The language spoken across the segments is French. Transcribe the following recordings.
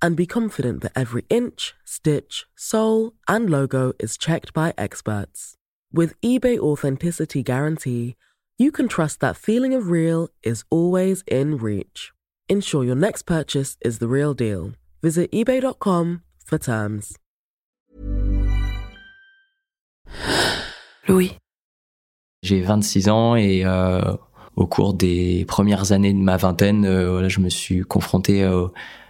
and be confident that every inch, stitch, sole, and logo is checked by experts. With eBay Authenticity Guarantee, you can trust that feeling of real is always in reach. Ensure your next purchase is the real deal. Visit eBay.com for terms. Louis. J'ai 26 ans et euh, au cours des premières années de ma vingtaine, euh, voilà, je me suis confronté euh,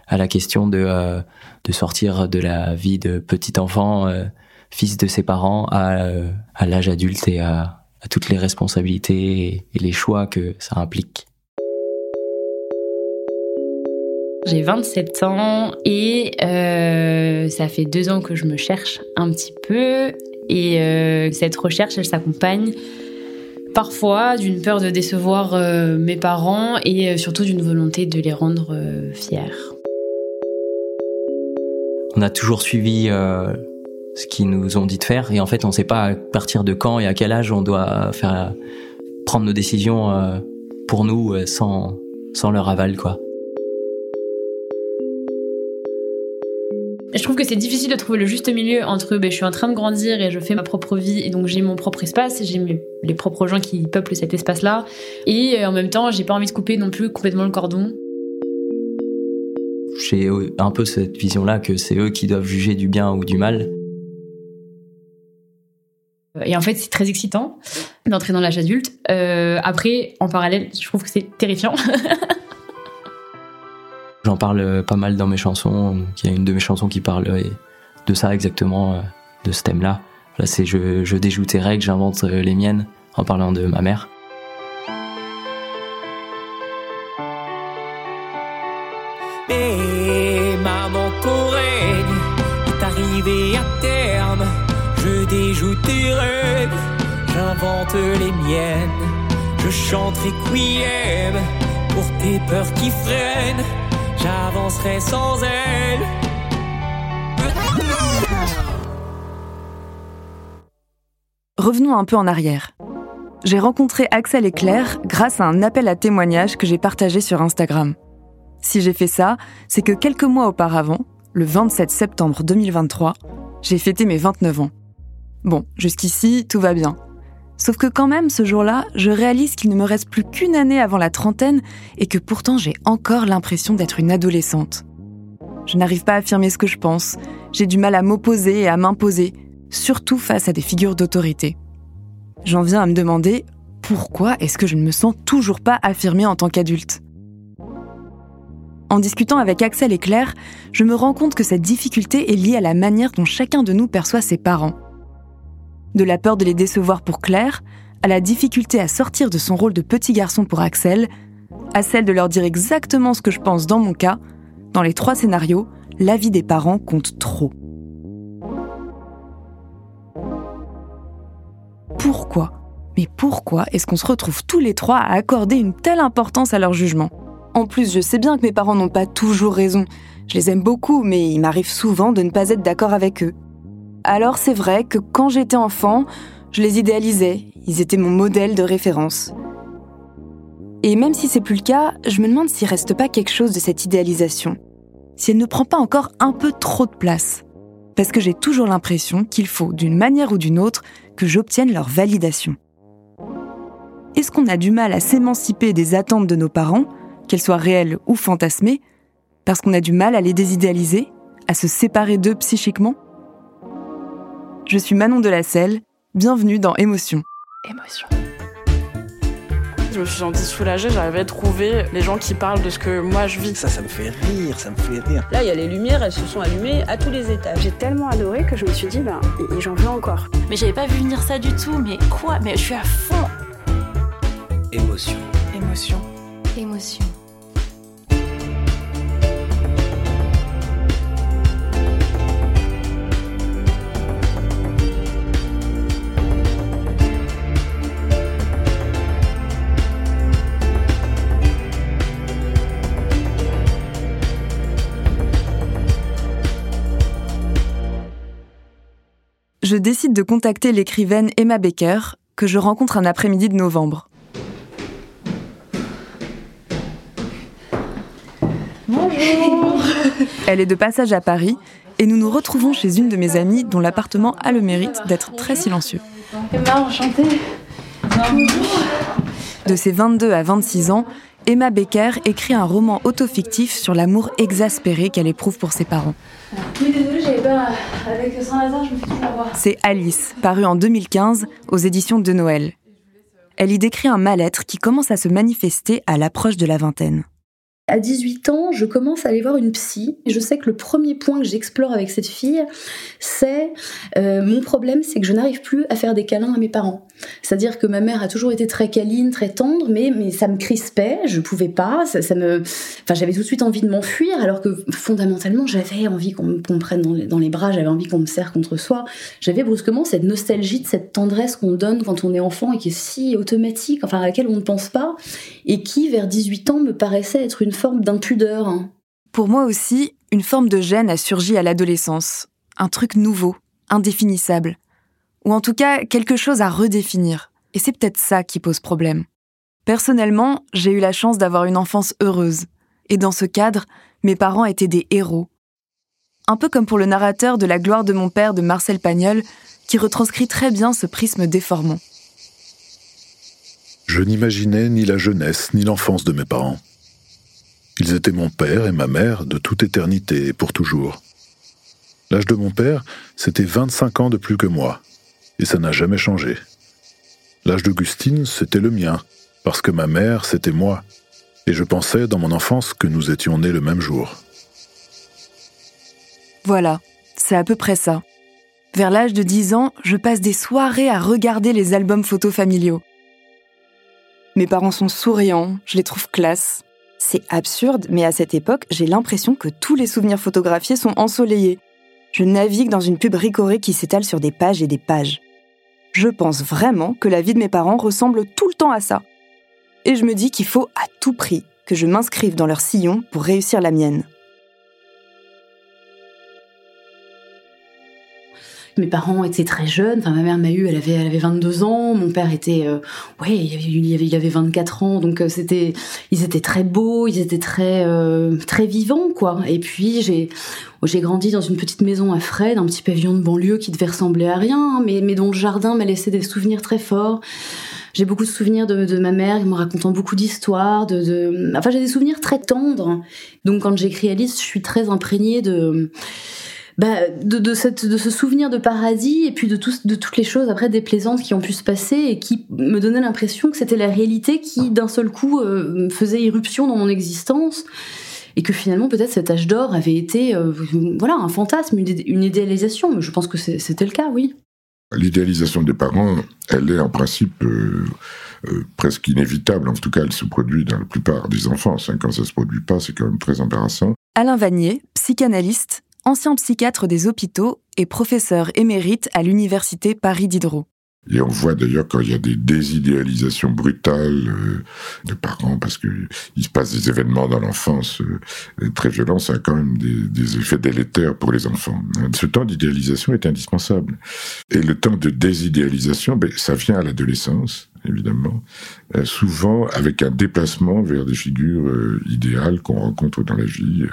à la question de, euh, de sortir de la vie de petit enfant, euh, fils de ses parents, à, euh, l'âge adulte et à, toutes les responsabilités et, les choix que ça implique. J'ai 27 ans et ça fait deux ans que je me cherche un petit peu. Et cette recherche, elle s'accompagne parfois d'une peur de décevoir mes parents et surtout d'une volonté de les rendre fiers. On a toujours suivi euh, ce qu'ils nous ont dit de faire et en fait on sait pas à partir de quand et à quel âge on doit faire prendre nos décisions euh, pour nous euh, sans, sans leur aval quoi. Je trouve que c'est difficile de trouver le juste milieu entre ben, je suis en train de grandir et je fais ma propre vie et donc j'ai mon propre espace, j'ai les propres gens qui peuplent cet espace-là et en même temps j'ai pas envie de couper non plus complètement le cordon. J'ai un peu cette vision là que c'est eux qui doivent juger du bien ou du mal. Et en fait c'est très excitant d'entrer dans l'âge adulte. Euh, après en parallèle je trouve que c'est terrifiant. J'en parle euh, pas mal dans mes chansons. Donc, Il y a une de mes chansons qui parle euh, de ça exactement, de ce thème-là. Là, c'est je, je déjoue tes règles, j'invente les miennes en parlant de ma mère. Mais Je déjoue tes rêves, j'invente les miennes. Je chante Requiem pour tes peurs qui freinent. J'avancerai sans elle. Revenons un peu en arrière. J'ai rencontré Axel et Claire grâce à un appel à témoignages que j'ai partagé sur Instagram. Si j'ai fait ça, c'est que quelques mois auparavant, le 27 septembre 2023, j'ai fêté mes 29 ans. Bon, jusqu'ici, tout va bien. Sauf que quand même, ce jour-là, je réalise qu'il ne me reste plus qu'une année avant la trentaine et que pourtant j'ai encore l'impression d'être une adolescente. Je n'arrive pas à affirmer ce que je pense, j'ai du mal à m'opposer et à m'imposer, surtout face à des figures d'autorité. J'en viens à me demander pourquoi est-ce que je ne me sens toujours pas affirmée en tant qu'adulte En discutant avec Axel et Claire, je me rends compte que cette difficulté est liée à la manière dont chacun de nous perçoit ses parents. De la peur de les décevoir pour Claire, à la difficulté à sortir de son rôle de petit garçon pour Axel, à celle de leur dire exactement ce que je pense dans mon cas, dans les trois scénarios, l'avis des parents compte trop. Pourquoi? Mais pourquoi est-ce qu'on se retrouve tous les trois à accorder une telle importance à leur jugement? En plus, je sais bien que mes parents n'ont pas toujours raison. Je les aime beaucoup, mais il m'arrive souvent de ne pas être d'accord avec eux. Alors c'est vrai que quand j'étais enfant, je les idéalisais, ils étaient mon modèle de référence. Et même si c'est plus le cas, je me demande s'il reste pas quelque chose de cette idéalisation. Si elle ne prend pas encore un peu trop de place. Parce que j'ai toujours l'impression qu'il faut, d'une manière ou d'une autre, que j'obtienne leur validation. Est-ce qu'on a du mal à s'émanciper des attentes de nos parents, qu'elles soient réelles ou fantasmées, parce qu'on a du mal à les désidéaliser, à se séparer d'eux psychiquement? Je suis Manon Delacelle, bienvenue dans Émotion. Émotion. Je me suis sentie soulagée, j'avais trouvé les gens qui parlent de ce que moi je vis. Ça, ça me fait rire, ça me fait rire. Là, il y a les lumières, elles se sont allumées à tous les étages. J'ai tellement adoré que je me suis dit, ben, j'en veux encore. Mais j'avais pas vu venir ça du tout, mais quoi? Mais je suis à fond Émotion. Émotion. Émotion. Je décide de contacter l'écrivaine Emma Baker, que je rencontre un après-midi de novembre. Bonjour Elle est de passage à Paris et nous nous retrouvons chez une de mes amies dont l'appartement a le mérite d'être très silencieux. Emma, enchantée. Bonjour. De ses 22 à 26 ans, Emma Becker écrit un roman autofictif sur l'amour exaspéré qu'elle éprouve pour ses parents. Oui, désolée, j'avais pas. Avec je me fais toujours avoir. C'est Alice, paru en 2015 aux éditions de Noël. Elle y décrit un mal-être qui commence à se manifester à l'approche de la vingtaine à 18 ans, je commence à aller voir une psy. Je sais que le premier point que j'explore avec cette fille, c'est euh, mon problème, c'est que je n'arrive plus à faire des câlins à mes parents. C'est-à-dire que ma mère a toujours été très câline, très tendre, mais, mais ça me crispait, je pouvais pas, ça, me, enfin, j'avais tout de suite envie de m'enfuir, alors que fondamentalement, j'avais envie qu'on me prenne dans les, dans les bras, j'avais envie qu'on me serre contre soi. J'avais brusquement cette nostalgie de cette tendresse qu'on donne quand on est enfant et qui est si automatique, enfin à laquelle on ne pense pas, et qui, vers 18 ans, me paraissait être une forme d'impudeur. Pour moi aussi, une forme de gêne a surgi à l'adolescence. Un truc nouveau, indéfinissable. Ou en tout cas, quelque chose à redéfinir. Et c'est peut-être ça qui pose problème. Personnellement, j'ai eu la chance d'avoir une enfance heureuse. Et dans ce cadre, mes parents étaient des héros. Un peu comme pour le narrateur de La gloire de mon père de Marcel Pagnol, qui retranscrit très bien ce prisme déformant. Je n'imaginais ni la jeunesse ni l'enfance de mes parents. Ils étaient mon père et ma mère de toute éternité et pour toujours. L'âge de mon père, c'était 25 ans de plus que moi, et ça n'a jamais changé. L'âge d'Augustine, c'était le mien, parce que ma mère, c'était moi, et je pensais dans mon enfance que nous étions nés le même jour. Voilà, c'est à peu près ça. Vers l'âge de 10 ans, je passe des soirées à regarder les albums photos familiaux. Mes parents sont souriants, je les trouve classe. C'est absurde, mais à cette époque, j'ai l'impression que tous les souvenirs photographiés sont ensoleillés. Je navigue dans une pub ricorée qui s'étale sur des pages et des pages. Je pense vraiment que la vie de mes parents ressemble tout le temps à ça. Et je me dis qu'il faut à tout prix que je m'inscrive dans leur sillon pour réussir la mienne. Mes parents étaient très jeunes. Ma mère m'a eu, elle avait, elle avait 22 ans. Mon père était, euh, il avait, avait, 24 ans. Donc euh, c'était, ils étaient très beaux, ils étaient très, euh, vivants, quoi. Et puis j'ai, grandi dans une petite maison à Fred, un petit pavillon de banlieue qui devait ressembler à rien, hein, mais, dont le jardin m'a laissé des souvenirs très forts. J'ai beaucoup de souvenirs de, de ma mère, me racontant beaucoup d'histoires, de, de, enfin j'ai des souvenirs très tendres. Donc quand j'écris Alice, je suis très imprégnée de bah, de, de, cette, de ce souvenir de paradis et puis de, tout, de toutes les choses après déplaisantes qui ont pu se passer et qui me donnaient l'impression que c'était la réalité qui d'un seul coup euh, faisait irruption dans mon existence et que finalement peut-être cet âge d'or avait été euh, voilà un fantasme, une, idéalisation. Mais je pense que c'était le cas, oui. L'idéalisation des parents, elle est en principe euh, presque inévitable. En tout cas, elle se produit dans la plupart des enfants. Quand ça se produit pas, c'est quand même très embarrassant. Alain Vanier, psychanalyste, ancien psychiatre des hôpitaux et professeur émérite à l'université Paris Diderot. Et on voit d'ailleurs quand il y a des désidéalisations brutales euh, de parents, parce qu'il se passe des événements dans l'enfance euh, très violents, ça a quand même des, effets délétères pour les enfants. Ce temps d'idéalisation est indispensable. Et le temps de désidéalisation, ben, ça vient à l'adolescence, évidemment, euh, souvent avec un déplacement vers des figures idéales qu'on rencontre dans la vie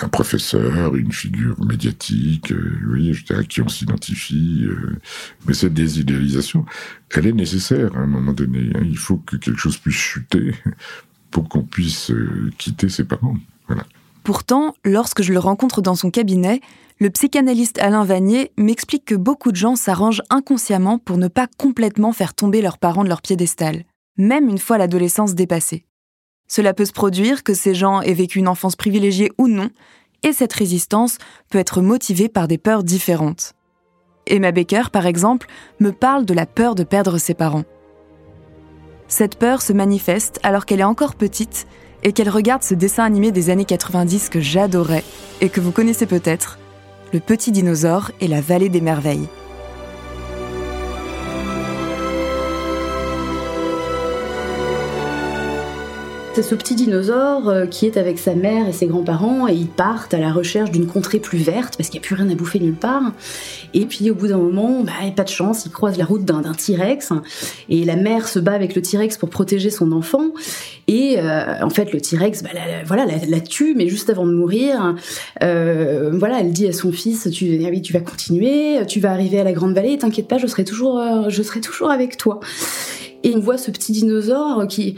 un professeur, une figure médiatique, euh, oui, à qui on s'identifie. Euh, mais cette désidéalisation, elle est nécessaire à un moment donné. Hein. Il faut que quelque chose puisse chuter pour qu'on puisse quitter ses parents. Voilà. pourtant, lorsque je le rencontre dans son cabinet, le psychanalyste Alain Vanier m'explique que beaucoup de gens s'arrangent inconsciemment pour ne pas complètement faire tomber leurs parents de leur piédestal, même une fois l'adolescence dépassée. Cela peut se produire que ces gens aient vécu une enfance privilégiée ou non, et cette résistance peut être motivée par des peurs différentes. Emma Baker, par exemple, me parle de la peur de perdre ses parents. Cette peur se manifeste alors qu'elle est encore petite et qu'elle regarde ce dessin animé des années 90 que j'adorais et que vous connaissez peut-être, Le Petit Dinosaure et la Vallée des Merveilles. C'est ce petit dinosaure euh, qui est avec sa mère et ses grands-parents et ils partent à la recherche d'une contrée plus verte parce qu'il n'y a plus rien à bouffer nulle part. Et puis au bout d'un moment, bah, pas de chance, ils croisent la route d'un T-Rex et la mère se bat avec le T-Rex pour protéger son enfant. Et euh, en fait, le T-Rex, bah, la, voilà, la, tue, mais juste avant de mourir, euh, voilà, elle dit à son fils, tu, ah tu vas continuer, tu vas arriver à la Grande Vallée, t'inquiète pas, je serai toujours, je serai toujours avec toi. Et on voit ce petit dinosaure qui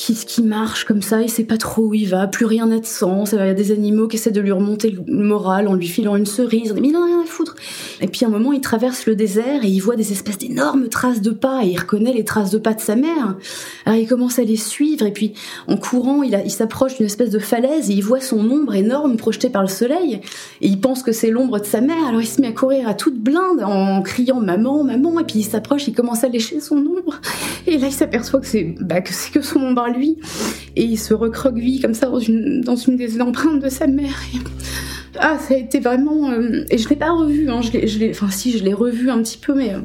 qui, qui marche comme ça, il sait pas trop où il va, plus rien n'a de sens. Il y a des animaux qui essaient de lui remonter le moral en lui filant une cerise. Mais il en a rien à foutre. Et puis à un moment, il traverse le désert et il voit des espèces d'énormes traces de pas et il reconnaît les traces de pas de sa mère. Alors il commence à les suivre et puis en courant, il, s'approche d'une espèce de falaise et il voit son ombre énorme projetée par le soleil et il pense que c'est l'ombre de sa mère. Alors il se met à courir à toute blinde en criant maman, maman et puis il s'approche, il commence à lécher son ombre et là il s'aperçoit que c'est bah, que que son ombre lui et il se recroqueville comme ça dans une, des empreintes de sa mère. Ah, ça a été vraiment. Euh, et je l'ai pas revu, hein, je enfin si, je l'ai revu un petit peu, mais euh,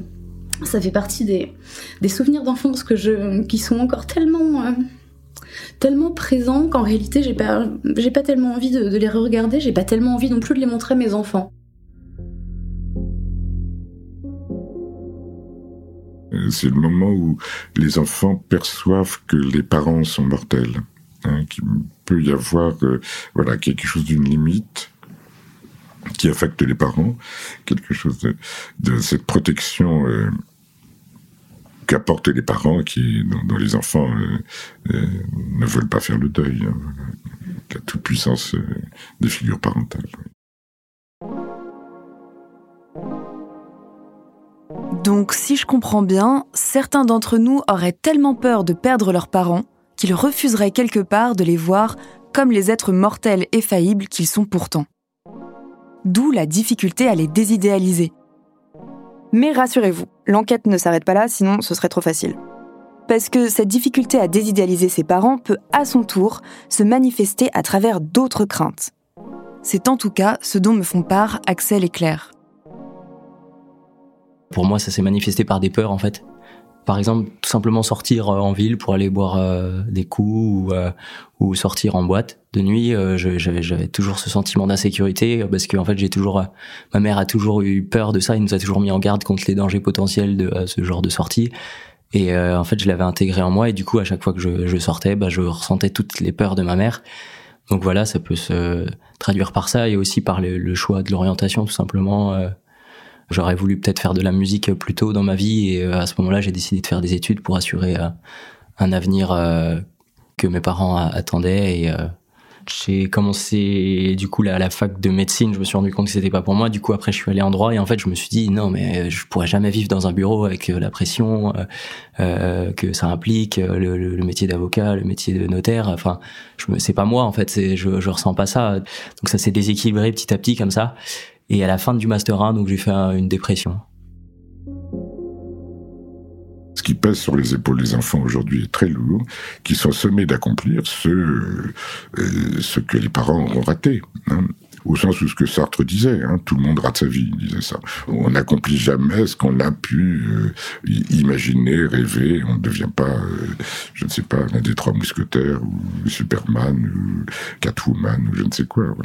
ça fait partie des, souvenirs d'enfance qui sont encore tellement. Euh, tellement présents qu'en réalité j'ai pas pas tellement envie de, de les re-regarder j'ai pas tellement envie non plus de les montrer à mes enfants c'est le moment où les enfants perçoivent que les parents sont mortels, hein, qu'il peut y avoir euh, voilà quelque chose d'une limite qui affecte les parents, quelque chose de, cette protection euh, qu'apportent les parents, qui dont, les enfants euh, ne veulent pas faire le deuil, hein, la toute puissance des figures parentales. Donc si je comprends bien, certains d'entre nous auraient tellement peur de perdre leurs parents qu'ils refuseraient quelque part de les voir comme les êtres mortels et faillibles qu'ils sont pourtant. D'où la difficulté à les désidéaliser. Mais rassurez-vous, l'enquête ne s'arrête pas là, sinon ce serait trop facile. Parce que cette difficulté à désidéaliser ses parents peut à son tour se manifester à travers d'autres craintes. C'est en tout cas ce dont me font part Axel et Claire. Pour moi, ça s'est manifesté par des peurs en fait. Par exemple, tout simplement sortir euh, en ville pour aller boire euh, des coups ou, euh, ou, sortir en boîte de nuit. J'avais toujours ce sentiment d'insécurité parce que en fait, j'ai toujours, ma mère a toujours eu peur de ça. Il nous a toujours mis en garde contre les dangers potentiels de ce genre de sortie. Et en fait, je l'avais intégré en moi et du coup, à chaque fois que je, je sortais, bah, je ressentais toutes les peurs de ma mère. Donc voilà, ça peut se traduire par ça et aussi par le, le choix de l'orientation, tout simplement. J'aurais voulu peut-être faire de la musique plus tôt dans ma vie et euh, à ce moment-là, j'ai décidé de faire des études pour assurer euh, un avenir euh, que mes parents attendaient et j'ai commencé du coup à la fac de médecine, je me suis rendu compte que c'était pas pour moi. Du coup après je suis allé en droit et en fait je me suis dit non mais je pourrais jamais vivre dans un bureau avec la pression que ça implique, le, métier d'avocat, le métier de notaire. Enfin je c'est pas moi en fait, je, je ressens pas ça. Donc ça s'est déséquilibré petit à petit comme ça. Et à la fin du Master 1, donc j'ai fait une dépression. Ce qui pèse sur les épaules des enfants aujourd'hui est très lourd, qui sont sommés d'accomplir ce, euh, ce que les parents ont raté. Hein. au sens où ce que Sartre disait, hein, tout le monde rate sa vie, il disait ça. On n'accomplit jamais ce qu'on a pu euh, imaginer, rêver. On ne devient pas, euh, je ne sais pas, l'un des trois mousquetaires ou Superman ou Catwoman ou je ne sais quoi.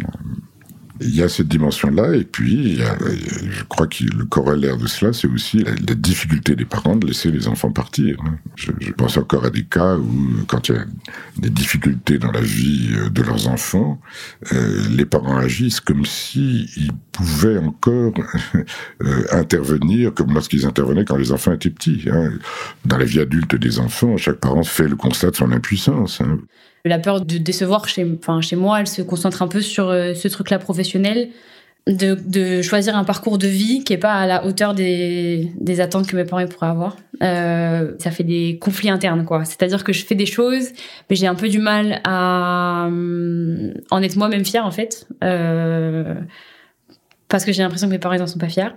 Il y a cette dimension-là, et puis je crois que le corollaire de cela, c'est aussi la, difficulté des parents de laisser les enfants partir. Hein. Je, pense encore à des cas où, quand il y a des difficultés dans la vie euh, de leurs enfants, euh, les parents agissent comme s'ils pouvaient encore euh, intervenir, comme lorsqu'ils intervenaient quand les enfants étaient petits. Hein. Dans la vie adulte des enfants, chaque parent fait le constat de son impuissance. Hein. La peur de décevoir chez, enfin, chez moi, elle se concentre un peu sur euh, ce truc-là professionnel, de, de, choisir un parcours de vie qui est pas à la hauteur des, des attentes que mes parents pourraient avoir. Euh, ça fait des conflits internes, quoi. C'est-à-dire que je fais des choses, mais j'ai un peu du mal à euh, en être moi-même fière, en fait, euh, parce que j'ai l'impression que mes parents n'en sont pas fiers.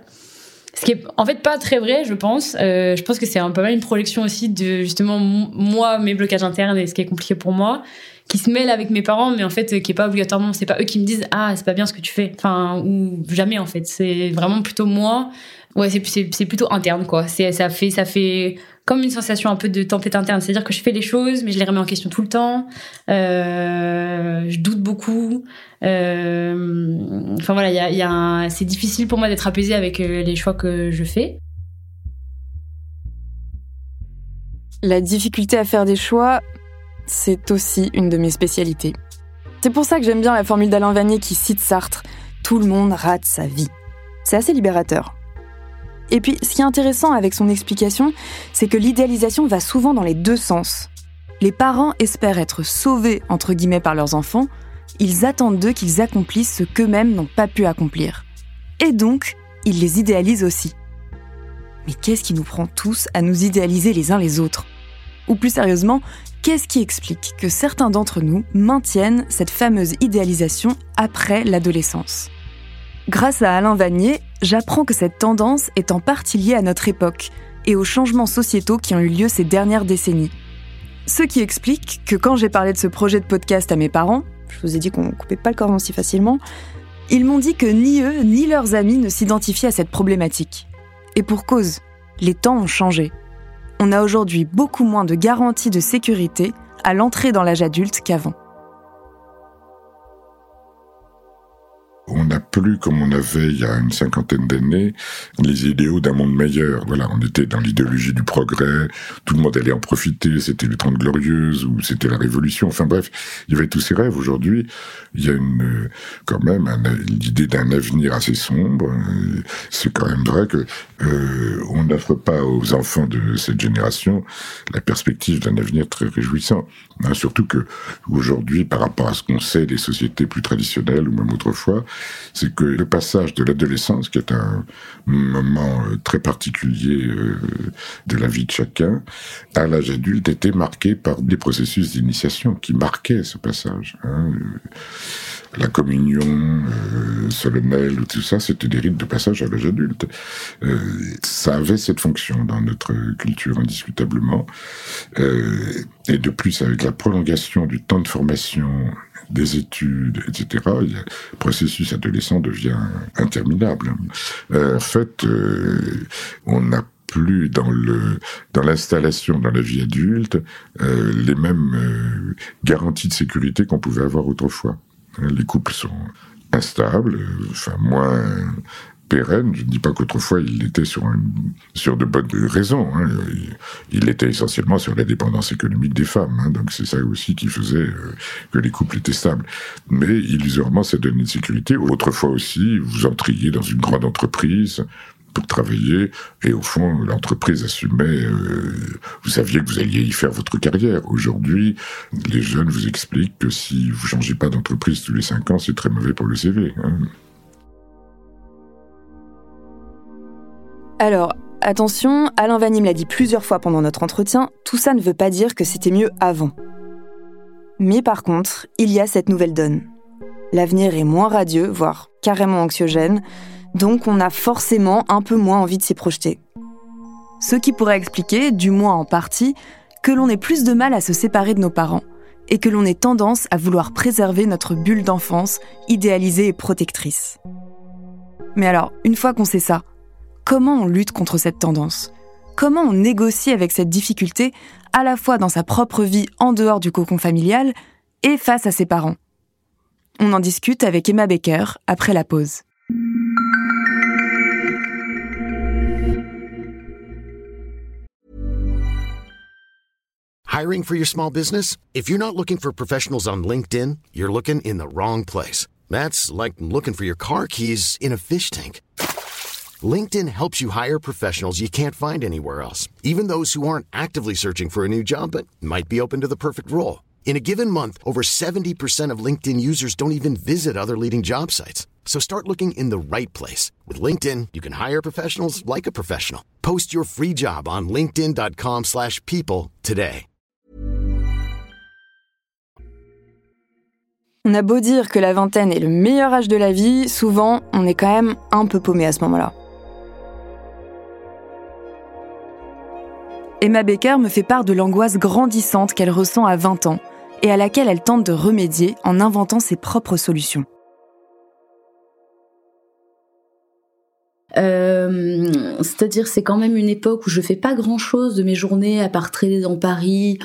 Ce qui est en fait pas très vrai, je pense. Euh, je pense que c'est un pas mal une projection aussi de justement moi, mes blocages internes et ce qui est compliqué pour moi, qui se mêle avec mes parents, mais en fait qui est pas obligatoirement, c'est pas eux qui me disent ah c'est pas bien ce que tu fais, enfin ou jamais en fait. C'est vraiment plutôt moi. Ouais, c'est c'est plutôt interne quoi. C'est ça fait ça fait comme une sensation un peu de tempête interne. C'est-à-dire que je fais les choses, mais je les remets en question tout le temps. Euh, je doute beaucoup. Euh, enfin voilà, c'est difficile pour moi d'être apaisée avec euh, les choix que je fais. La difficulté à faire des choix, c'est aussi une de mes spécialités. C'est pour ça que j'aime bien la formule d'Alain Vanier qui cite Sartre Tout le monde rate sa vie. C'est assez libérateur. Et puis, ce qui est intéressant avec son explication, c'est que l'idéalisation va souvent dans les deux sens. Les parents espèrent être sauvés, entre guillemets, par leurs enfants, ils attendent d'eux qu'ils accomplissent ce qu'eux-mêmes n'ont pas pu accomplir. Et donc, ils les idéalisent aussi. Mais qu'est-ce qui nous prend tous à nous idéaliser les uns les autres? Ou plus sérieusement, qu'est-ce qui explique que certains d'entre nous maintiennent cette fameuse idéalisation après l'adolescence? Grâce à Alain Vanier, j'apprends que cette tendance est en partie liée à notre époque et aux changements sociétaux qui ont eu lieu ces dernières décennies. Ce qui explique que quand j'ai parlé de ce projet de podcast à mes parents, je vous ai dit qu'on coupait pas le cordon si facilement, ils m'ont dit que ni eux ni leurs amis ne s'identifiaient à cette problématique. Et pour cause, les temps ont changé. On a aujourd'hui beaucoup moins de garanties de sécurité à l'entrée dans l'âge adulte qu'avant. On n'a plus, comme on avait il y a une cinquantaine d'années, les idéaux d'un monde meilleur. Voilà, on était dans l'idéologie du progrès, tout le monde allait en profiter, c'était les Trente Glorieuses ou c'était la Révolution. Enfin bref, il y avait tous ces rêves. Aujourd'hui, il y a une, quand même l'idée d'un avenir assez sombre. C'est quand même vrai que euh, on n'offre pas aux enfants de cette génération la perspective d'un avenir très réjouissant. Hein, surtout que aujourd'hui, par rapport à ce qu'on sait des sociétés plus traditionnelles ou même autrefois, c'est que le passage de l'adolescence, qui est un moment euh, très particulier euh, de la vie de chacun, à l'âge adulte, était marqué par des processus d'initiation qui marquaient ce passage. Hein. La communion euh, solennelle, tout ça, c'était des rites de passage à l'âge adulte. ça avait cette fonction dans notre culture indiscutablement. et de plus, avec la prolongation du temps de formation des études, etc., le processus adolescent devient interminable. Euh, en fait, euh, on n'a plus dans l'installation dans la vie adulte euh, les mêmes garanties de sécurité qu'on pouvait avoir autrefois. Les couples sont instables, enfin moins pérenne. Je ne dis pas qu'autrefois il était sur, sur de bonnes raisons. Hein. Il, était essentiellement sur la dépendance économique des femmes. Hein. Donc c'est ça aussi qui faisait euh, que les couples étaient stables. Mais illusoirement, ça donnait une sécurité. Autrefois aussi, vous entriez dans une grande entreprise pour travailler et au fond l'entreprise assumait euh, vous saviez que vous alliez y faire votre carrière aujourd'hui les jeunes vous expliquent que si vous changez pas d'entreprise tous les cinq ans c'est très mauvais pour le CV hein. Alors, attention, Alain Vanier me l'a dit plusieurs fois pendant notre entretien, tout ça ne veut pas dire que c'était mieux avant. Mais par contre, il y a cette nouvelle donne. L'avenir est moins radieux, voire carrément anxiogène, donc on a forcément un peu moins envie de s'y projeter. Ce qui pourrait expliquer, du moins en partie, que l'on ait plus de mal à se séparer de nos parents et que l'on ait tendance à vouloir préserver notre bulle d'enfance idéalisée et protectrice. Mais alors, une fois qu'on sait ça, Comment on lutte contre cette tendance? Comment on négocie avec cette difficulté à la fois dans sa propre vie en dehors du cocon familial et face à ses parents? On en discute avec Emma Baker après la pause. Hiring for your small business? If you're not looking for professionals on LinkedIn, you're looking in the wrong place. That's like looking for your car keys in a fish tank. LinkedIn helps you hire professionals you can't find anywhere else, even those who aren't actively searching for a new job but might be open to the perfect role. In a given month, over 70% of LinkedIn users don't even visit other leading job sites. So start looking in the right place. With LinkedIn, you can hire professionals like a professional. Post your free job on linkedin.com slash people today. On a beau dire que la vingtaine est le meilleur âge de la vie, souvent on est quand même un peu paumé à ce moment-là. Emma Baker me fait part de l'angoisse grandissante qu'elle ressent à 20 ans et à laquelle elle tente de remédier en inventant ses propres solutions. Euh, c'est-à-dire, c'est quand même une époque où je fais pas grand-chose de mes journées à part traîner dans Paris,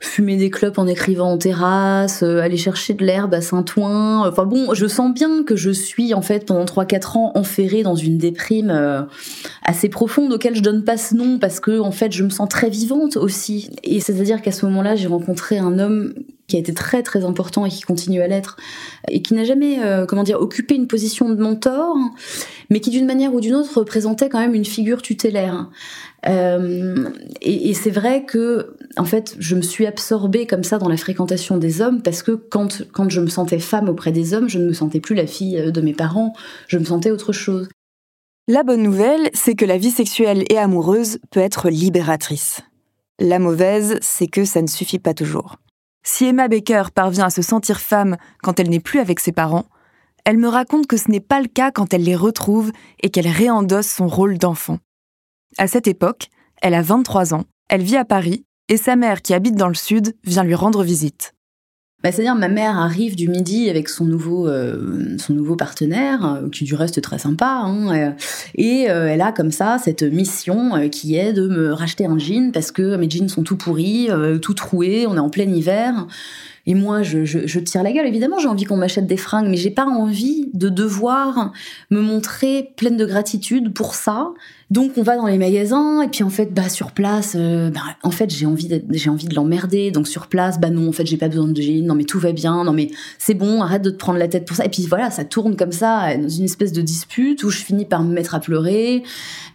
fumer des clopes en écrivant en terrasse, euh, aller chercher de l'herbe à Saint-Ouen. Enfin bon, je sens bien que je suis en fait pendant 3-4 ans enferrée dans une déprime euh, assez profonde auquel je donne pas ce nom parce que en fait je me sens très vivante aussi. Et c'est-à-dire qu'à ce moment-là, j'ai rencontré un homme qui a été très très important et qui continue à l'être, et qui n'a jamais, euh, comment dire, occupé une position de mentor, mais qui d'une manière ou d'une autre représentait quand même une figure tutélaire. Et c'est vrai que, en fait, je me suis absorbée comme ça dans la fréquentation des hommes parce que quand, quand je me sentais femme auprès des hommes, je ne me sentais plus la fille euh, de mes parents, je me sentais autre chose. La bonne nouvelle, c'est que la vie sexuelle et amoureuse peut être libératrice. La mauvaise, c'est que ça ne suffit pas toujours. Si Emma Baker parvient à se sentir femme quand elle n'est plus avec ses parents, elle me raconte que ce n'est pas le cas quand elle les retrouve et qu'elle réendosse son rôle d'enfant. À cette époque, elle a 23 ans, elle vit à Paris, et sa mère, qui habite dans le sud, vient lui rendre visite. Bah, C'est-à-dire ma mère arrive du midi avec son nouveau, euh, son nouveau partenaire, euh, qui du reste est très sympa, hein, euh, et elle a comme ça cette mission qui est de me racheter un jean parce que mes jeans sont tout pourris, tout troués, on est en plein hiver. Et moi, je, je, je tire la gueule. Évidemment, j'ai envie qu'on m'achète des fringues, mais j'ai pas envie de devoir me montrer pleine de gratitude pour ça. Donc, on va dans les magasins, et puis en fait, bah sur place, euh, bah, en fait, j'ai envie, j'ai envie de l'emmerder. Donc sur place, bah non, en fait, j'ai pas besoin de jeans. Non, mais tout va bien. Non, mais c'est bon. Arrête de te prendre la tête pour ça. Et puis voilà, ça tourne comme ça dans une espèce de dispute où je finis par me mettre à pleurer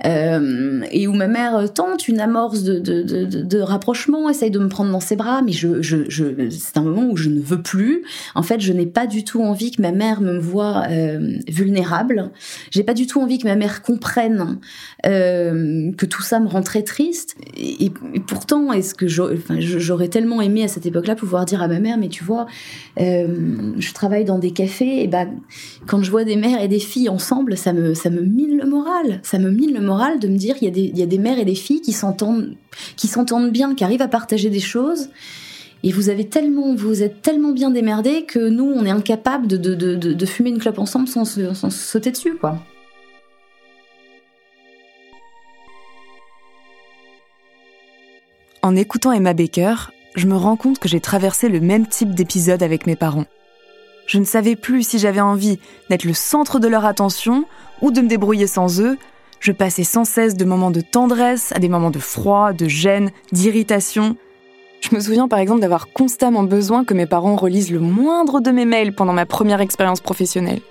euh, et où ma mère tente une amorce de, de, rapprochement, essaye de me prendre dans ses bras, mais je, je, je, c'est un moment où je ne veux plus. En fait, je n'ai pas du tout envie que ma mère me voie euh, vulnérable. J'ai pas du tout envie que ma mère comprenne euh, que tout ça me rend très triste. Et, pourtant, est-ce que j'aurais, tellement aimé à cette époque-là pouvoir dire à ma mère, mais tu vois, euh, je travaille dans des cafés, et ben quand je vois des mères et des filles ensemble, ça me, ça me mine le moral. Ça me mine le moral de me dire il y a des, il y a des mères et des filles qui s'entendent, bien, qui arrivent à partager des choses. Et vous avez tellement, vous êtes tellement bien démerdés que nous, on est incapables de, de, de, de- fumer une clope ensemble sans, se- sans sauter dessus, quoi. En écoutant Emma Baker, je me rends compte que j'ai traversé le même type d'épisode avec mes parents. Je ne savais plus si j'avais envie d'être le centre de leur attention ou de me débrouiller sans eux. Je passais sans cesse de moments de tendresse à des moments de froid, de gêne, d'irritation. Je me souviens par exemple d'avoir constamment besoin que mes parents relisent le moindre de mes mails pendant ma première expérience professionnelle.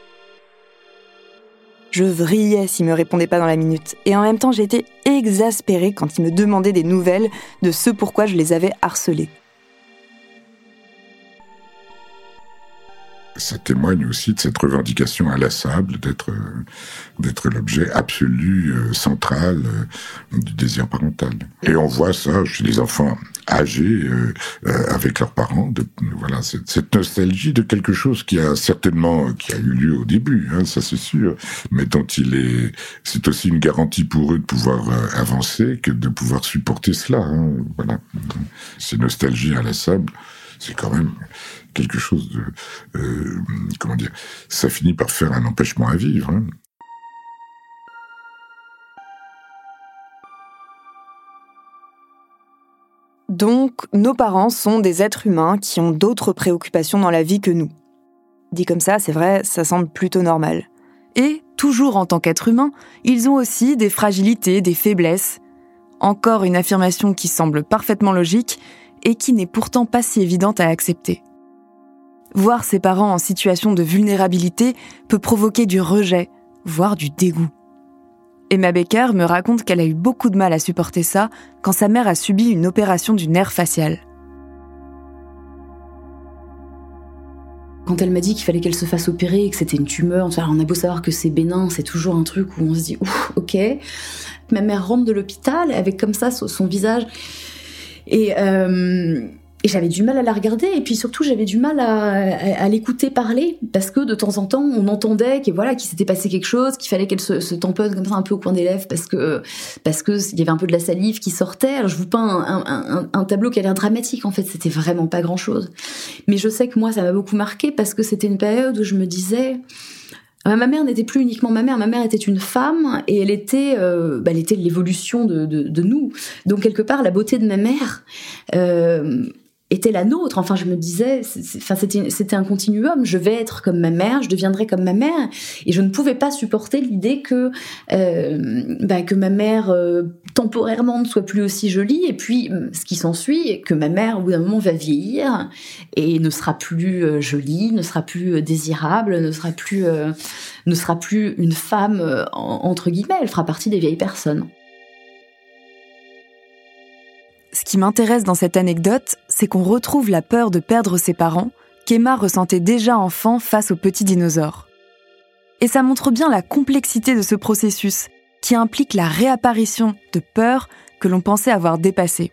Je vrillais s'ils me répondaient pas dans la minute, et en même temps j'étais exaspérée quand ils me demandaient des nouvelles de ce pourquoi je les avais harcelés. Ça témoigne aussi de cette revendication inlassable d'être euh, d'être l'objet absolu euh, central euh, du désir parental. Et on voit ça chez les enfants âgés avec leurs parents. Voilà, cette, nostalgie de quelque chose qui a certainement qui a eu lieu au début, hein, ça c'est sûr, mais dont il est, c'est aussi une garantie pour eux de pouvoir avancer que de pouvoir supporter cela. Hein, voilà, ces nostalgies inlassables, c'est quand même quelque chose de euh, comment dire ça finit par faire un empêchement à vivre hein. Donc, nos parents sont des êtres humains qui ont d'autres préoccupations dans la vie que nous. Dit comme ça, c'est vrai, ça semble plutôt normal. Et, toujours en tant qu'être humain, ils ont aussi des fragilités, des faiblesses. Encore une affirmation qui semble parfaitement logique et qui n'est pourtant pas si évidente à accepter. Voir ses parents en situation de vulnérabilité peut provoquer du rejet, voire du dégoût. Emma Becker me raconte qu'elle a eu beaucoup de mal à supporter ça quand sa mère a subi une opération du nerf facial. Quand elle m'a dit qu'il fallait qu'elle se fasse opérer et que c'était une tumeur, on a beau savoir que c'est bénin, c'est toujours un truc où on se dit ouf, ok. Ma mère rentre de l'hôpital avec comme ça son, visage et euh, et j'avais du mal à la regarder, et puis surtout j'avais du mal à, l'écouter parler, parce que de temps en temps on entendait qu'il voilà, qu'il s'était passé quelque chose, qu'il fallait qu'elle se, tamponne comme ça un peu au coin des lèvres, parce que parce que il y avait un peu de la salive qui sortait. Alors je vous peins un, un tableau qui a l'air dramatique, en fait c'était vraiment pas grand chose. Mais je sais que moi ça m'a beaucoup marqué parce que c'était une période où je me disais ma mère n'était plus uniquement ma mère, ma mère était une femme et elle était, euh, bah, elle était l'évolution de, de, de, nous. Donc quelque part, la beauté de ma mère, euh, était la nôtre. Enfin, je me disais, c'était un continuum. Je vais être comme ma mère, je deviendrai comme ma mère, et je ne pouvais pas supporter l'idée que euh, bah, que ma mère euh, temporairement ne soit plus aussi jolie, et puis euh, ce qui s'ensuit, que ma mère au bout d'un moment va vieillir et ne sera plus jolie, ne sera plus désirable, ne sera plus ne sera plus une femme entre guillemets. Elle fera partie des vieilles personnes. Ce qui m'intéresse dans cette anecdote, c'est qu'on retrouve la peur de perdre ses parents qu'Emma ressentait déjà enfant face aux petits dinosaures. Et ça montre bien la complexité de ce processus, qui implique la réapparition de peurs que l'on pensait avoir dépassées.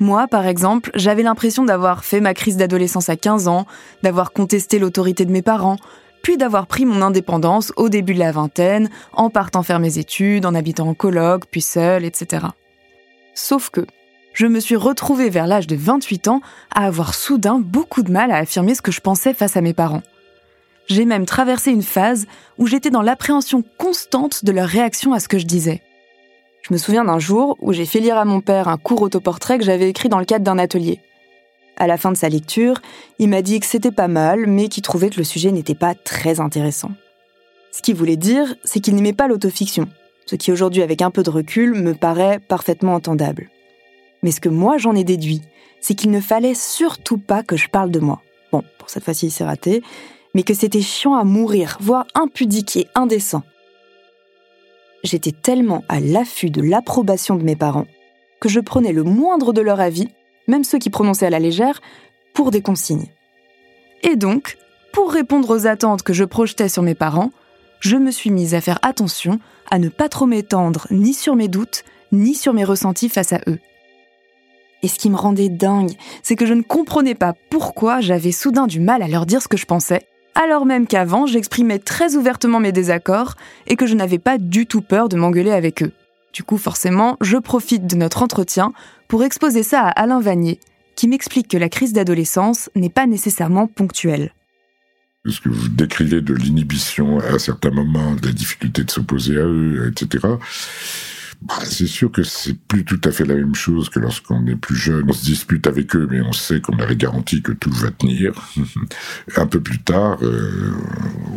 Moi, par exemple, j'avais l'impression d'avoir fait ma crise d'adolescence à 15 ans, d'avoir contesté l'autorité de mes parents, puis d'avoir pris mon indépendance au début de la vingtaine, en partant faire mes études, en habitant en coloc, puis seule, etc. Sauf que je me suis retrouvée vers l'âge de 28 ans à avoir soudain beaucoup de mal à affirmer ce que je pensais face à mes parents. J'ai même traversé une phase où j'étais dans l'appréhension constante de leur réaction à ce que je disais. Je me souviens d'un jour où j'ai fait lire à mon père un court autoportrait que j'avais écrit dans le cadre d'un atelier. À la fin de sa lecture, il m'a dit que c'était pas mal, mais qu'il trouvait que le sujet n'était pas très intéressant. Ce qu'il voulait dire, c'est qu'il n'aimait pas l'autofiction, ce qui aujourd'hui avec un peu de recul me paraît parfaitement entendable. Mais ce que moi j'en ai déduit, c'est qu'il ne fallait surtout pas que je parle de moi. Bon, pour cette fois-ci c'est raté, mais que c'était chiant à mourir, voire impudique et indécent. J'étais tellement à l'affût de l'approbation de mes parents que je prenais le moindre de leur avis, même ceux qui prononçaient à la légère, pour des consignes. Et donc, pour répondre aux attentes que je projetais sur mes parents, je me suis mise à faire attention à ne pas trop m'étendre ni sur mes doutes, ni sur mes ressentis face à eux. Et ce qui me rendait dingue, c'est que je ne comprenais pas pourquoi j'avais soudain du mal à leur dire ce que je pensais, alors même qu'avant j'exprimais très ouvertement mes désaccords et que je n'avais pas du tout peur de m'engueuler avec eux. Du coup, forcément, je profite de notre entretien pour exposer ça à Alain Vanier, qui m'explique que la crise d'adolescence n'est pas nécessairement ponctuelle ce que vous décrivez de l'inhibition à certains moments, de la difficulté de s'opposer à eux, etc. Bah, c'est sûr que c'est plus tout à fait la même chose que lorsqu'on est plus jeune. On se dispute avec eux, mais on sait qu'on a les garanties que tout va tenir. Un peu plus tard, euh,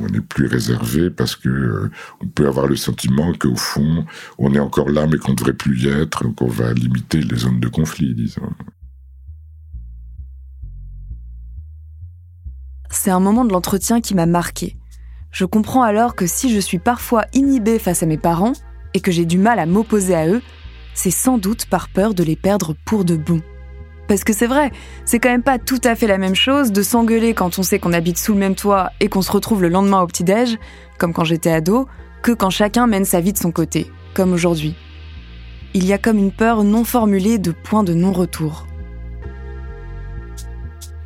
on est plus réservé parce que euh, on peut avoir le sentiment qu'au fond, on est encore là, mais qu'on ne devrait plus y être, qu'on va limiter les zones de conflit, disons. C'est un moment de l'entretien qui m'a marqué. Je comprends alors que si je suis parfois inhibée face à mes parents et que j'ai du mal à m'opposer à eux, c'est sans doute par peur de les perdre pour de bon. Parce que c'est vrai, c'est quand même pas tout à fait la même chose de s'engueuler quand on sait qu'on habite sous le même toit et qu'on se retrouve le lendemain au petit-déj, comme quand j'étais ado, que quand chacun mène sa vie de son côté, comme aujourd'hui. Il y a comme une peur non formulée de point de non-retour.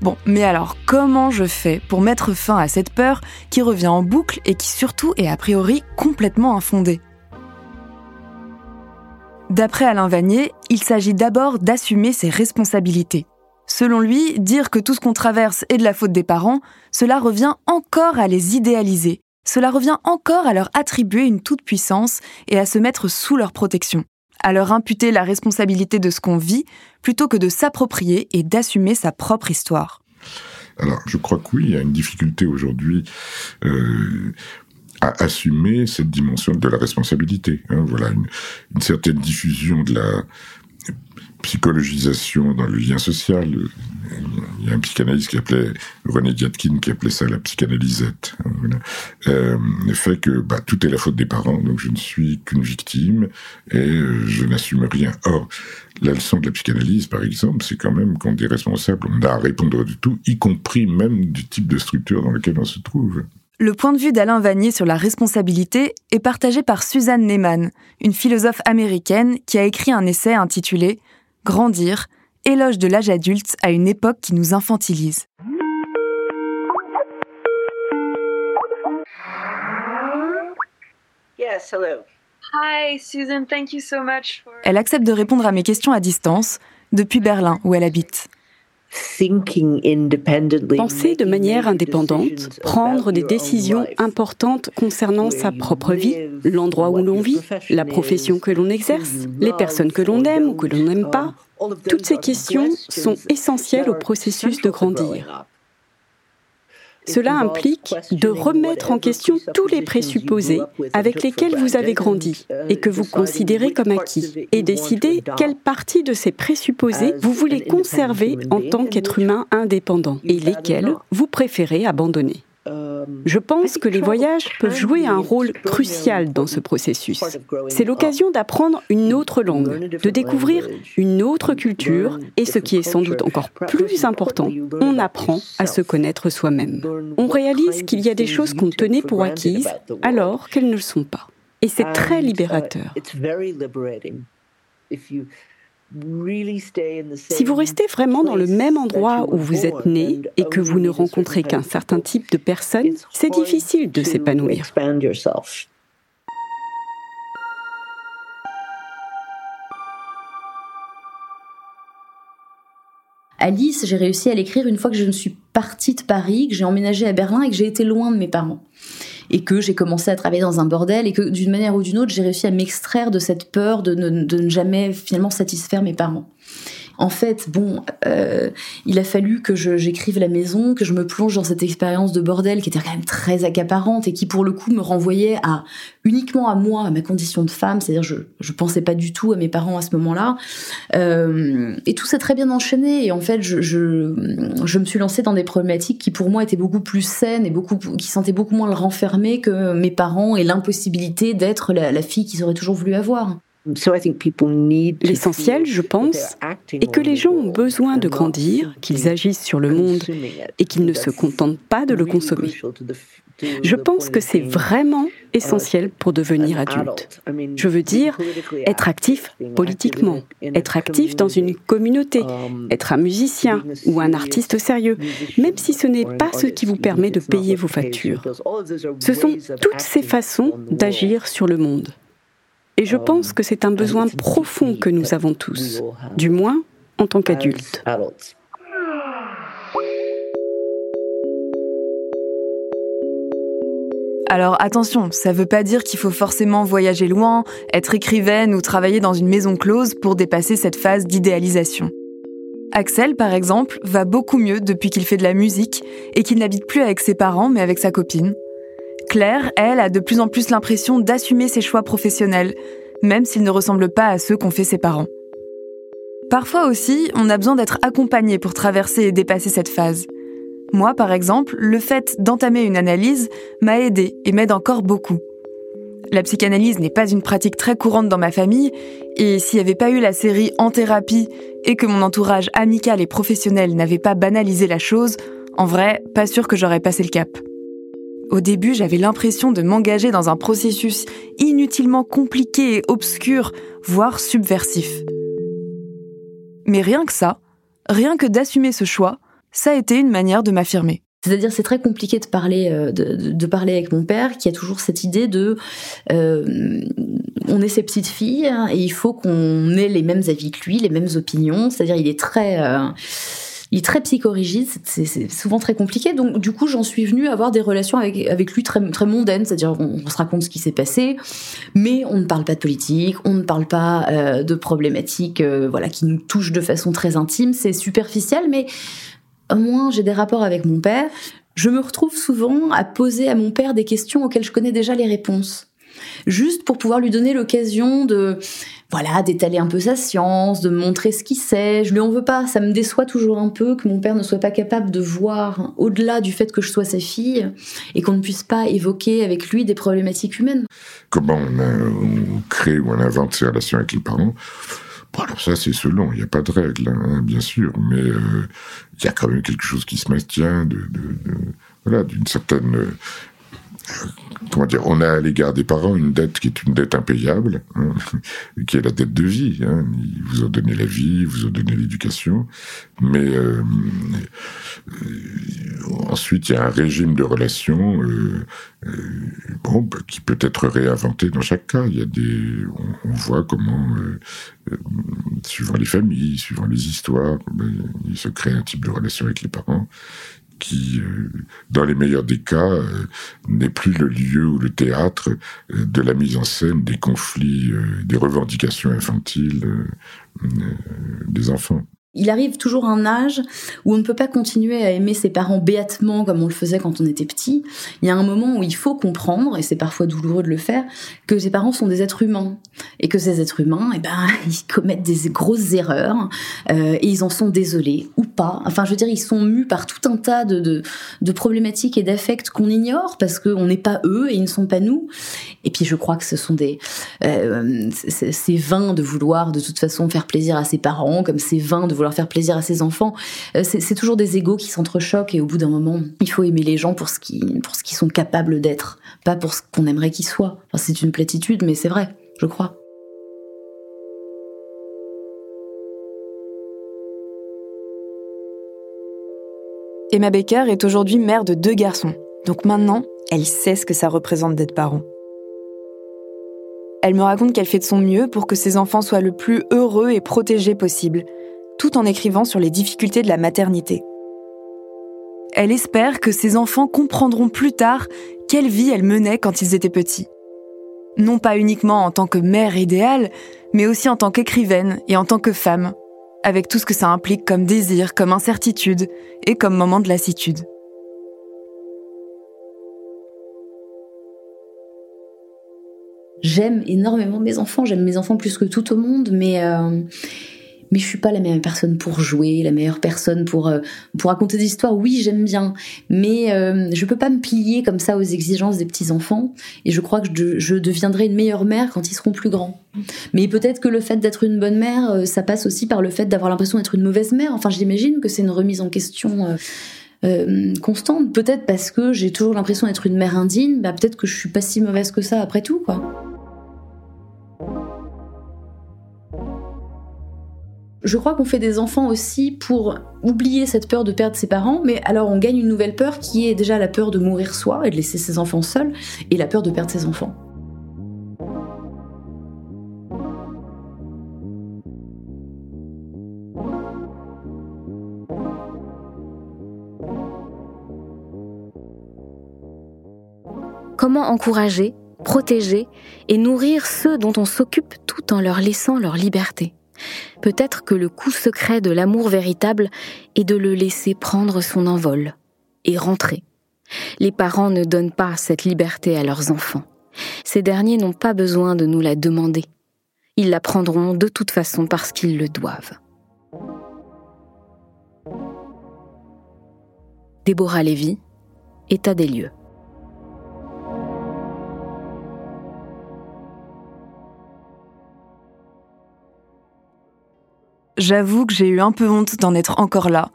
Bon, mais alors comment je fais pour mettre fin à cette peur qui revient en boucle et qui surtout est a priori complètement infondée? D'après Alain Vanier, il s'agit d'abord d'assumer ses responsabilités. Selon lui, dire que tout ce qu'on traverse est de la faute des parents, cela revient encore à les idéaliser. Cela revient encore à leur attribuer une toute-puissance et à se mettre sous leur protection à leur imputer la responsabilité de ce qu'on vit, plutôt que de s'approprier et d'assumer sa propre histoire. Alors, je crois que oui, il y a une difficulté aujourd'hui euh, à assumer cette dimension de la responsabilité. Hein. voilà, une, une, certaine diffusion de la psychologisation dans le lien social. Il y a un psychanalyste qui appelait René Diatkin qui appelait ça la psychanalysette. Voilà. Euh, fait que bah, tout est la faute des parents, donc je ne suis qu'une victime et euh, je n'assume rien. Or, la leçon de la psychanalyse, par exemple, c'est quand même qu'on est responsable, on a à répondre de tout, y compris même du type de structure dans laquelle on se trouve. Le point de vue d'Alain Vanier sur la responsabilité est partagé par Suzanne Neyman, une philosophe américaine qui a écrit un essai intitulé Grandir, éloge de l'âge adulte à une époque qui nous infantilise. Yes, hello. Hi, Susan, thank you so much for... Elle accepte de répondre à mes questions à distance depuis Berlin où elle habite. Penser de manière indépendante, prendre des décisions importantes concernant sa propre vie, l'endroit où l'on vit, la profession que l'on exerce, les personnes que l'on aime ou que l'on n'aime pas, toutes ces questions sont essentielles au processus de grandir. Cela implique de remettre en question tous les présupposés avec lesquels vous avez grandi et que vous considérez comme acquis, et décider quelle partie de ces présupposés vous voulez conserver en tant qu'être humain indépendant et lesquels vous préférez abandonner. Je pense que les voyages peuvent jouer un rôle crucial dans ce processus. C'est l'occasion d'apprendre une autre langue, de découvrir une autre culture et ce qui est sans doute encore plus important, on apprend à se connaître soi-même. On réalise qu'il y a des choses qu'on tenait pour acquises alors qu'elles ne le sont pas. Et c'est très libérateur. Si vous restez vraiment dans le même endroit où vous êtes né et que vous ne rencontrez qu'un certain type de personnes, c'est difficile de s'épanouir. Alice, j'ai réussi à l'écrire une fois que je me suis partie de Paris, que j'ai emménagé à Berlin et que j'ai été loin de mes parents et que j'ai commencé à travailler dans un bordel et que d'une manière ou d'une autre, j'ai réussi à m'extraire de cette peur de ne, jamais finalement satisfaire mes parents. En fait, bon, euh, il a fallu que j'écrive la maison, que je me plonge dans cette expérience de bordel qui était quand même très accaparante et qui pour le coup me renvoyait uniquement à moi, à ma condition de femme, c'est-à-dire je je pensais pas du tout à mes parents à ce moment-là. Euh, et tout s'est très bien enchaîné et en fait je me suis lancée dans des problématiques qui pour moi étaient beaucoup plus saines et beaucoup qui sentaient beaucoup moins le renfermer que mes parents et l'impossibilité d'être la, la fille qu'ils auraient toujours voulu avoir. L'essentiel, je pense, est que les gens ont besoin de grandir, qu'ils agissent sur le monde et qu'ils ne se contentent pas de le consommer. Je pense que c'est vraiment essentiel pour devenir adulte. Je veux dire, être actif politiquement, être actif dans une communauté, être un musicien ou un artiste sérieux, même si ce n'est pas ce qui vous permet de payer vos factures. Ce sont toutes ces façons d'agir sur le monde. Et je pense que c'est un besoin profond que nous avons tous, du moins en tant qu'adultes. Alors attention, ça veut pas dire qu'il faut forcément voyager loin, être écrivaine ou travailler dans une maison close pour dépasser cette phase d'idéalisation. Axel, par exemple, va beaucoup mieux depuis qu'il fait de la musique et qu'il n'habite plus avec ses parents mais avec sa copine. Claire, elle, a de plus en plus l'impression d'assumer ses choix professionnels, même s'ils ne ressemblent pas à ceux qu'ont fait ses parents. Parfois aussi, on a besoin d'être accompagné pour traverser et dépasser cette phase. Moi, par exemple, le fait d'entamer une analyse m'a aidé et m'aide encore beaucoup. La psychanalyse n'est pas une pratique très courante dans ma famille, et s'il n'y avait pas eu la série En thérapie et que mon entourage amical et professionnel n'avait pas banalisé la chose, en vrai, pas sûr que j'aurais passé le cap. Au début, j'avais l'impression de m'engager dans un processus inutilement compliqué et obscur, voire subversif. Mais rien que ça, rien que d'assumer ce choix, ça a été une manière de m'affirmer. C'est-à-dire, c'est très compliqué de parler, euh, de, parler avec mon père, qui a toujours cette idée de, euh, on est ses petites filles hein, et il faut qu'on ait les mêmes avis que lui, les mêmes opinions. C'est-à-dire, il est très, euh, il est très psychorigide, c'est souvent très compliqué. Donc du coup, j'en suis venue avoir des relations avec, avec lui très, très mondaines, c'est-à-dire on, se raconte ce qui s'est passé, mais on ne parle pas de politique, on ne parle pas euh, de problématiques euh, voilà qui nous touchent de façon très intime. C'est superficiel, mais moins j'ai des rapports avec mon père, je me retrouve souvent à poser à mon père des questions auxquelles je connais déjà les réponses. Juste pour pouvoir lui donner l'occasion de, voilà, d'étaler un peu sa science, de montrer ce qu'il sait. Je lui en veux pas. Ça me déçoit toujours un peu que mon père ne soit pas capable de voir au-delà du fait que je sois sa fille et qu'on ne puisse pas évoquer avec lui des problématiques humaines. Comment on, crée ou on invente ses relations avec les parents? Bon, alors ça, c'est selon, il n'y a pas de règle, hein, bien sûr, mais euh, il y a quand même quelque chose qui se maintient, voilà, d'une certaine euh, comment dire, on a à l'égard des parents une dette qui est une dette impayable, hein, qui est la dette de vie. Hein. Ils vous ont donné la vie, ils vous ont donné l'éducation, mais euh, euh, ensuite il y a un régime de relations euh, bon, bah, qui peut être réinventé dans chaque cas. Il y a des, on, voit comment, suivant les familles, suivant les histoires, ben, il se crée un type de relation avec les parents qui, euh, dans les meilleurs des cas, euh, n'est plus le lieu ou le théâtre euh, de la mise en scène des conflits, des revendications infantiles des enfants. Il arrive toujours un âge où on ne peut pas continuer à aimer ses parents béatement comme on le faisait quand on était petit. Il y a un moment où il faut comprendre, et c'est parfois douloureux de le faire, que ses parents sont des êtres humains. Et que ces êtres humains, eh ben, ils commettent des grosses erreurs, euh, et ils en sont désolés, ou pas. Enfin, je veux dire, ils sont mus par tout un tas de, de, problématiques et d'affects qu'on ignore, parce qu'on n'est pas eux et ils ne sont pas nous. Et puis je crois que ce sont des... Euh, c'est vain de vouloir de toute façon faire plaisir à ses parents, comme c'est vain de vouloir faire plaisir à ses enfants. Euh, c'est toujours des égaux qui s'entrechoquent et au bout d'un moment, il faut aimer les gens pour ce qu'ils sont capables d'être, pas pour ce qu'on aimerait qu'ils soient. C'est une platitude, mais c'est vrai, je crois. Emma Baker est aujourd'hui mère de deux garçons. Donc maintenant, elle sait ce que ça représente d'être parent. Elle me raconte qu'elle fait de son mieux pour que ses enfants soient le plus heureux et protégés possible, tout en écrivant sur les difficultés de la maternité. Elle espère que ses enfants comprendront plus tard quelle vie elle menait quand ils étaient petits. Non pas uniquement en tant que mère idéale, mais aussi en tant qu'écrivaine et en tant que femme, avec tout ce que ça implique comme désir, comme incertitude et comme moment de lassitude. J'aime énormément mes enfants, j'aime mes enfants plus que tout au monde, mais euh, mais je suis pas la meilleure personne pour jouer, la meilleure personne pour euh, pour raconter des histoires. Oui, j'aime bien, mais euh, je peux pas me plier comme ça aux exigences des petits enfants. Et je crois que je, deviendrai une meilleure mère quand ils seront plus grands. Mais peut-être que le fait d'être une bonne mère, euh, ça passe aussi par le fait d'avoir l'impression d'être une mauvaise mère. Enfin, j'imagine que c'est une remise en question. Euh, constante, peut-être parce que j'ai toujours l'impression d'être une mère indigne, bah peut-être que je suis pas si mauvaise que ça après tout, quoi. Je crois qu'on fait des enfants aussi pour oublier cette peur de perdre ses parents, mais alors on gagne une nouvelle peur qui est déjà la peur de mourir soi et de laisser ses enfants seuls, et la peur de perdre ses enfants. Comment encourager, protéger et nourrir ceux dont on s'occupe tout en leur laissant leur liberté? Peut-être que le coup secret de l'amour véritable est de le laisser prendre son envol et rentrer. Les parents ne donnent pas cette liberté à leurs enfants. Ces derniers n'ont pas besoin de nous la demander. Ils la prendront de toute façon parce qu'ils le doivent. Déborah Lévy, État des lieux. J'avoue que j'ai eu un peu honte d'en être encore là,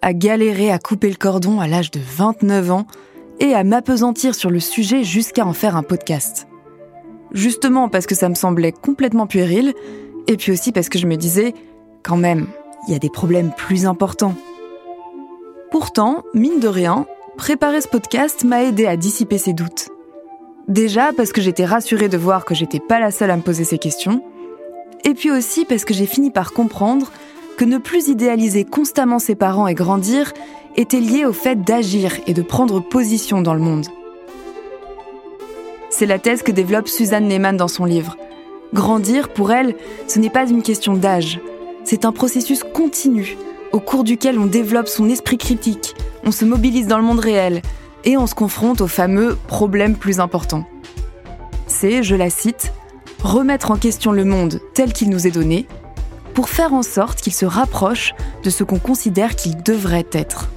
à galérer à couper le cordon à l'âge de 29 ans et à m'apesantir sur le sujet jusqu'à en faire un podcast. Justement parce que ça me semblait complètement puéril, et puis aussi parce que je me disais, quand même, il y a des problèmes plus importants. Pourtant, mine de rien, préparer ce podcast m'a aidé à dissiper ces doutes. Déjà parce que j'étais rassurée de voir que j'étais pas la seule à me poser ces questions, et puis aussi parce que j'ai fini par comprendre que ne plus idéaliser constamment ses parents et grandir était lié au fait d'agir et de prendre position dans le monde. C'est la thèse que développe Suzanne Lehmann dans son livre. Grandir, pour elle, ce n'est pas une question d'âge, c'est un processus continu au cours duquel on développe son esprit critique, on se mobilise dans le monde réel et on se confronte aux fameux problèmes plus importants. C'est, je la cite, remettre en question le monde tel qu'il nous est donné, pour faire en sorte qu'il se rapproche de ce qu'on considère qu'il devrait être.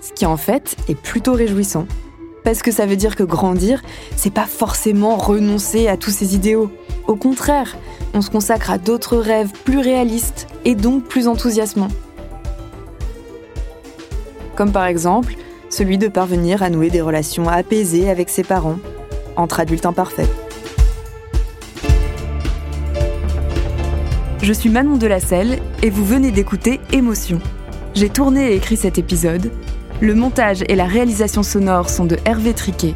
Ce qui en fait est plutôt réjouissant. Parce que ça veut dire que grandir, c'est pas forcément renoncer à tous ces idéaux. Au contraire, on se consacre à d'autres rêves plus réalistes et donc plus enthousiasmants. Comme par exemple, celui de parvenir à nouer des relations apaisées avec ses parents, entre adultes imparfaits. Je suis Manon Delacelle et vous venez d'écouter Émotion. J'ai tourné et écrit cet épisode. Le montage et la réalisation sonore sont de Hervé Triquet.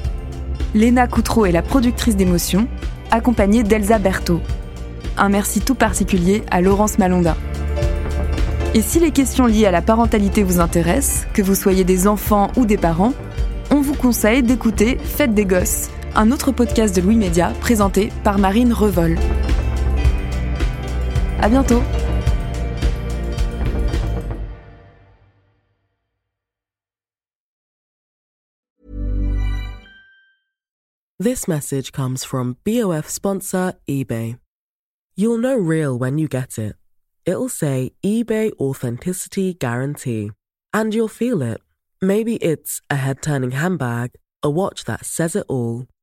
Léna Coutreau est la productrice d'émotion, accompagnée d'Elsa Berthaud. Un merci tout particulier à Laurence Malonda. Et si les questions liées à la parentalité vous intéressent, que vous soyez des enfants ou des parents, on vous conseille d'écouter Fête des gosses, un autre podcast de Louis Média présenté par Marine Revol. À bientôt. This message comes from BOF sponsor eBay. You'll know real when you get it. It'll say eBay Authenticity Guarantee. And you'll feel it. Maybe it's a head turning handbag, a watch that says it all,